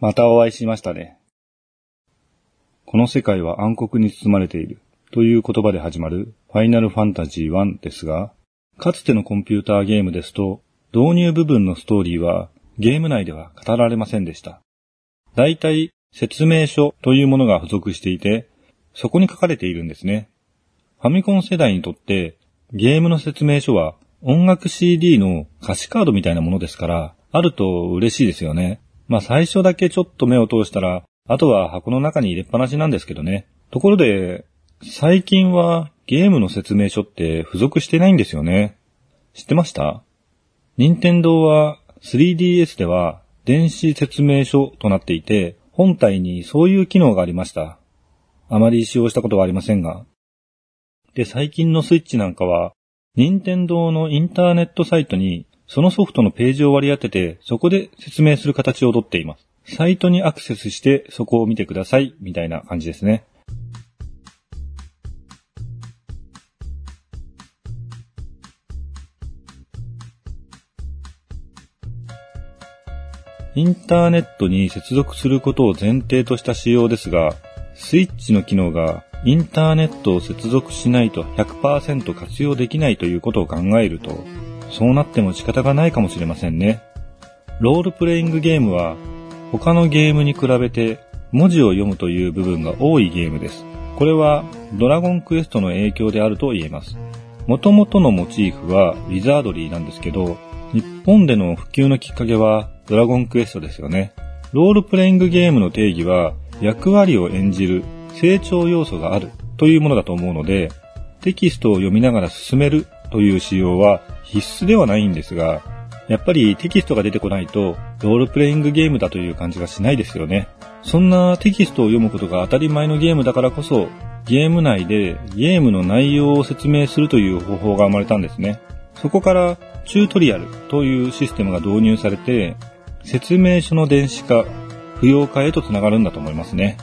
またお会いしましたね。この世界は暗黒に包まれているという言葉で始まるファイナルファンタジー1ですが、かつてのコンピューターゲームですと、導入部分のストーリーはゲーム内では語られませんでした。大体説明書というものが付属していて、そこに書かれているんですね。ファミコン世代にとってゲームの説明書は音楽 CD の歌詞カードみたいなものですから、あると嬉しいですよね。まあ最初だけちょっと目を通したら、あとは箱の中に入れっぱなしなんですけどね。ところで、最近はゲームの説明書って付属してないんですよね。知ってました？任天堂は 3DS では電子説明書となっていて、本体にそういう機能がありました。あまり使用したことはありませんが。で、最近のスイッチなんかは、任天堂のインターネットサイトにそのソフトのページを割り当てて、そこで説明する形をとっています。サイトにアクセスしてそこを見てください、みたいな感じですね。インターネットに接続することを前提とした仕様ですが、スイッチの機能がインターネットを接続しないと100%活用できないということを考えると、そうなっても仕方がないかもしれませんね。ロールプレイングゲームは他のゲームに比べて文字を読むという部分が多いゲームです。これはドラゴンクエストの影響であると言えます。元々のモチーフはウィザードリーなんですけど、日本での普及のきっかけはドラゴンクエストですよね。ロールプレイングゲームの定義は役割を演じる成長要素があるというものだと思うので、テキストを読みながら進めるという仕様は必須ではないんですが、やっぱりテキストが出てこないと、ロールプレイングゲームだという感じがしないですよね。そんなテキストを読むことが当たり前のゲームだからこそ、ゲーム内でゲームの内容を説明するという方法が生まれたんですね。そこからチュートリアルというシステムが導入されて、説明書の電子化、不要化へとつながるんだと思いますね。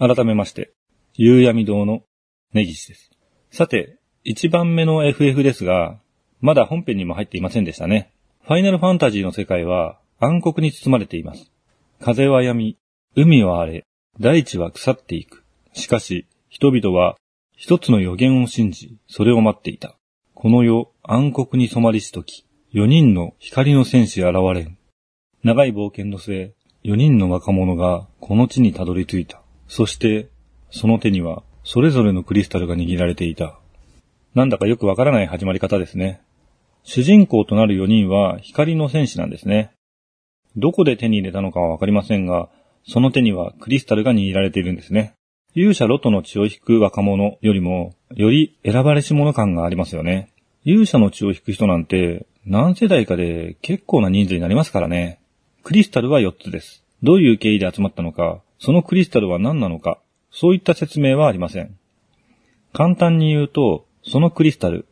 改めまして、夕闇堂の根岸です。さて、一番目の FF ですが、まだ本編にも入っていませんでしたね。ファイナルファンタジーの世界は暗黒に包まれています。風は闇、海は荒れ、大地は腐っていく。しかし、人々は一つの予言を信じ、それを待っていた。この世、暗黒に染まりしとき、四人の光の戦士現れん。長い冒険の末、四人の若者がこの地にたどり着いた。そして、その手には、それぞれのクリスタルが握られていた。なんだかよくわからない始まり方ですね。主人公となる4人は光の戦士なんですね。どこで手に入れたのかはわかりませんが、その手にはクリスタルが握られているんですね。勇者ロトの血を引く若者よりも、より選ばれし者感がありますよね。勇者の血を引く人なんて、何世代かで結構な人数になりますからね。クリスタルは4つです。どういう経緯で集まったのか、そのクリスタルは何なのか、そういった説明はありません。簡単に言うと、そのクリスタル、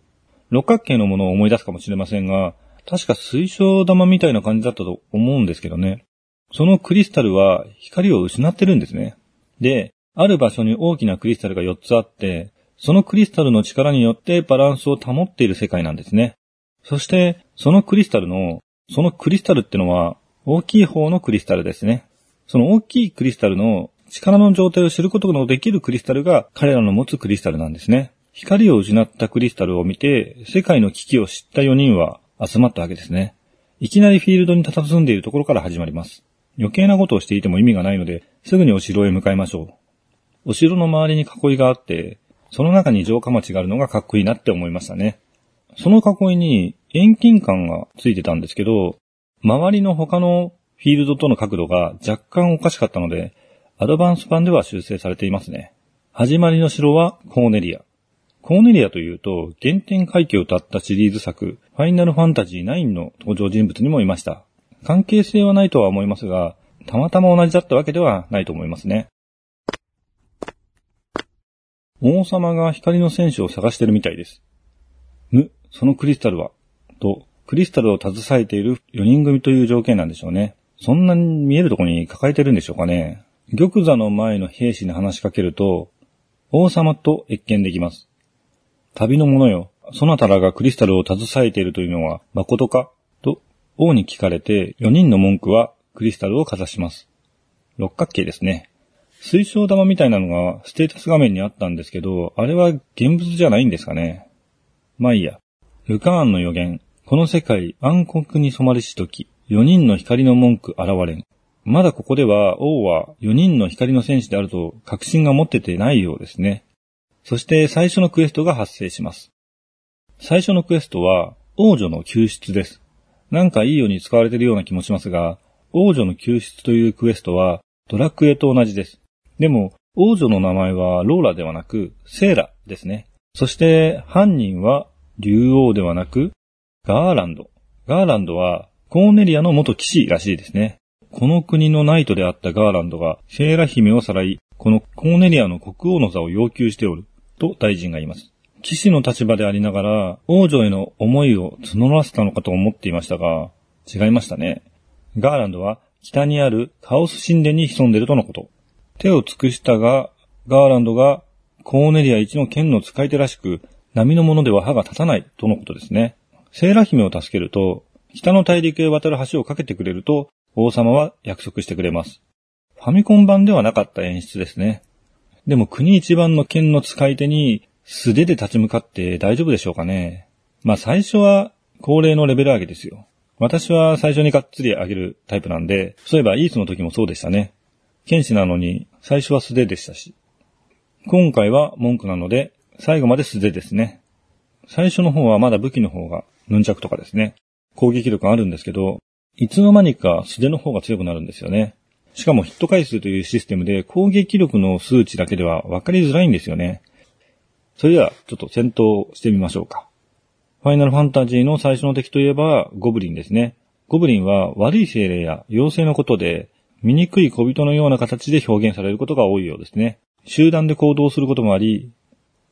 六角形のものを思い出すかもしれませんが、確か水晶玉みたいな感じだったと思うんですけどね。そのクリスタルは光を失ってるんですね。で、ある場所に大きなクリスタルが4つあって、そのクリスタルの力によってバランスを保っている世界なんですね。そして、そのクリスタルの、そのクリスタルってのは、大きい方のクリスタルですね。その大きいクリスタルの力の状態を知ることのできるクリスタルが彼らの持つクリスタルなんですね。光を失ったクリスタルを見て、世界の危機を知った4人は集まったわけですね。いきなりフィールドに佇んでいるところから始まります。余計なことをしていても意味がないので、すぐにお城へ向かいましょう。お城の周りに囲いがあって、その中に城下町があるのがかっこいいなって思いましたね。その囲いに遠近感がついてたんですけど、周りの他のフィールドとの角度が若干おかしかったので、アドバンス版では修正されていますね。始まりの城はコーネリア。コーネリアというと、原点回帰を歌ったシリーズ作、ファイナルファンタジー9の登場人物にもいました。関係性はないとは思いますが、たまたま同じだったわけではないと思いますね。王様が光の戦士を探してるみたいです。む、そのクリスタルは、と、クリスタルを携えている4人組という条件なんでしょうね。そんなに見えるとこに抱えてるんでしょうかね。玉座の前の兵士に話しかけると、王様と謁見できます。旅の者よ、そなたらがクリスタルを携えているというのは誠か？と王に聞かれて4人の文句はクリスタルをかざします。六角形ですね。水晶玉みたいなのがステータス画面にあったんですけど、あれは現物じゃないんですかね。まあいいや。ルカーンの予言。この世界暗黒に染まるしとき、4人の光の文句現れん。まだここでは王は4人の光の戦士であると確信が持っててないようですね。そして最初のクエストが発生します。最初のクエストは王女の救出です。なんかいいように使われているような気もしますが、王女の救出というクエストはドラクエと同じです。でも、王女の名前はローラではなくセーラですね。そして犯人は竜王ではなくガーランド。ガーランドはコーネリアの元騎士らしいですね。この国のナイトであったガーランドがセーラ姫をさらい、このコーネリアの国王の座を要求しておる、と大臣が言います。騎士の立場でありながら、王女への思いを募らせたのかと思っていましたが、違いましたね。ガーランドは北にあるカオス神殿に潜んでいるとのこと。手を尽くしたが、ガーランドがコーネリア一の剣の使い手らしく、波のものでは歯が立たないとのことですね。セーラ姫を助けると、北の大陸へ渡る橋を架けてくれると、王様は約束してくれます。ファミコン版ではなかった演出ですね。でも国一番の剣の使い手に素手で立ち向かって大丈夫でしょうかね。まあ最初は恒例のレベル上げですよ。私は最初にがっつり上げるタイプなんで、そういえばイースの時もそうでしたね。剣士なのに最初は素手でしたし。今回は文句なので最後まで素手ですね。最初の方はまだ武器の方がヌンチャクとかですね。攻撃力があるんですけど、いつの間にか素手の方が強くなるんですよね。しかもヒット回数というシステムで攻撃力の数値だけでは分かりづらいんですよね。それではちょっと戦闘してみましょうか。ファイナルファンタジーの最初の敵といえばゴブリンですね。ゴブリンは悪い精霊や妖精のことで醜い小人のような形で表現されることが多いようですね。集団で行動することもあり、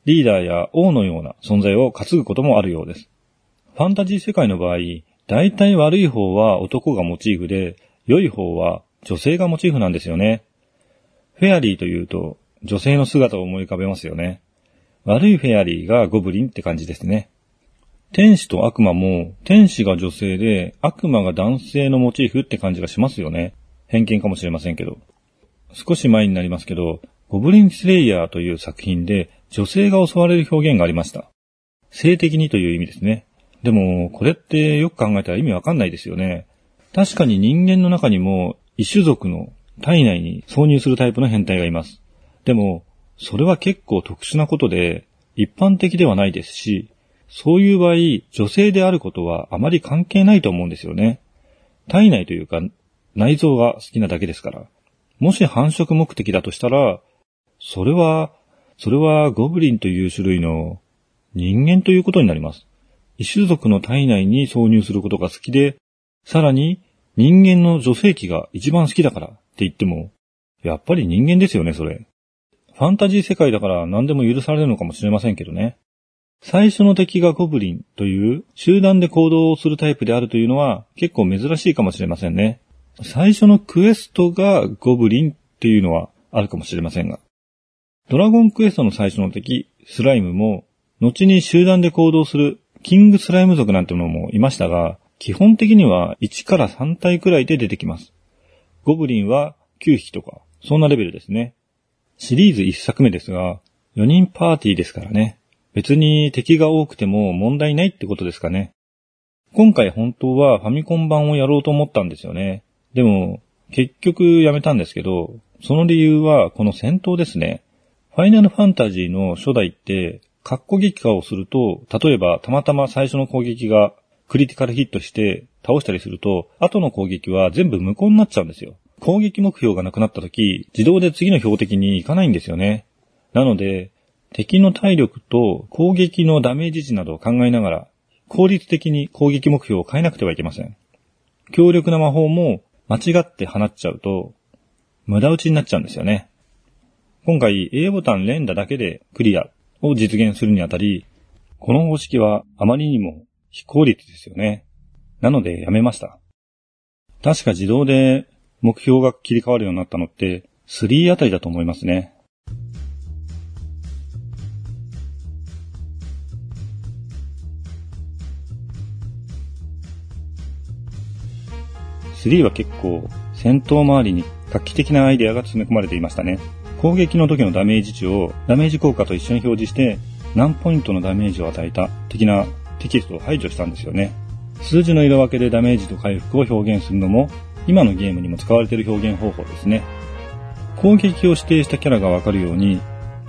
リーダーや王のような存在を担ぐこともあるようです。ファンタジー世界の場合、大体悪い方は男がモチーフで、良い方は女性がモチーフなんですよね。フェアリーというと、女性の姿を思い浮かべますよね。悪いフェアリーがゴブリンって感じですね。天使と悪魔も、天使が女性で、悪魔が男性のモチーフって感じがしますよね。偏見かもしれませんけど。少し前になりますけど、ゴブリンスレイヤーという作品で女性が襲われる表現がありました。性的にという意味ですね。でも、これってよく考えたら意味わかんないですよね。確かに人間の中にも異種族の体内に挿入するタイプの変態がいます。でも、それは結構特殊なことで、一般的ではないですし、そういう場合、女性であることはあまり関係ないと思うんですよね。体内というか、内臓が好きなだけですから。もし繁殖目的だとしたら、それは、それはゴブリンという種類の人間ということになります。異種族の体内に挿入することが好きで、さらに人間の女性器が一番好きだからって言っても、やっぱり人間ですよね、それ。ファンタジー世界だから何でも許されるのかもしれませんけどね。最初の敵がゴブリンという集団で行動をするタイプであるというのは結構珍しいかもしれませんね。最初のクエストがゴブリンっていうのはあるかもしれませんが。ドラゴンクエストの最初の敵、スライムも、後に集団で行動するキングスライム族なんてのもいましたが、基本的には1から3体くらいで出てきます。ゴブリンは9匹とか、そんなレベルですね。シリーズ1作目ですが、4人パーティーですからね。別に敵が多くても問題ないってことですかね。今回本当はファミコン版をやろうと思ったんですよね。でも、結局やめたんですけど、その理由はこの戦闘ですね。ファイナルファンタジーの初代って、格好撃破をすると、例えばたまたま最初の攻撃がクリティカルヒットして倒したりすると、後の攻撃は全部無効になっちゃうんですよ。攻撃目標がなくなった時、自動で次の標的に行かないんですよね。なので、敵の体力と攻撃のダメージ値などを考えながら、効率的に攻撃目標を変えなくてはいけません。強力な魔法も間違って放っちゃうと、無駄打ちになっちゃうんですよね。今回 A ボタン連打だけでクリアを実現するにあたり、この方式はあまりにも非効率ですよね。なのでやめました。確か自動で目標が切り替わるようになったのって3あたりだと思いますね。3は結構戦闘周りに画期的なアイデアが詰め込まれていましたね。攻撃の時のダメージ値をダメージ効果と一緒に表示して何ポイントのダメージを与えた的なテキストを排除したんですよね。数字の色分けでダメージと回復を表現するのも今のゲームにも使われている表現方法ですね。攻撃を指定したキャラがわかるように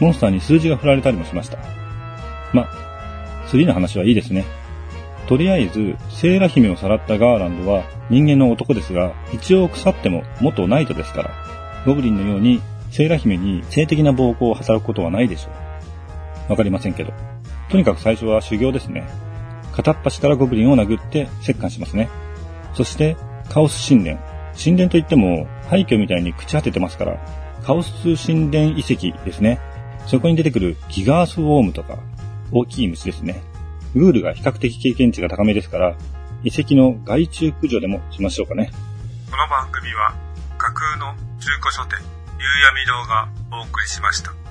モンスターに数字が振られたりもしました。ま、3の話はいいですね。とりあえず、セーラ姫をさらったガーランドは人間の男ですが、一応腐っても元ナイトですから、ゴブリンのようにセーラ姫に性的な暴行を働くことはないでしょう。わかりませんけど。とにかく最初は修行ですね。片っ端からゴブリンを殴って折檻しますね。そして、カオス神殿。神殿といっても、廃墟みたいに朽ち果ててますから、カオス神殿遺跡ですね。そこに出てくるギガースウォームとか、大きい虫ですね。グールが比較的経験値が高めですから、遺跡の害虫駆除でもしましょうかね。この番組は架空の中古書店、夕闇堂がお送りしました。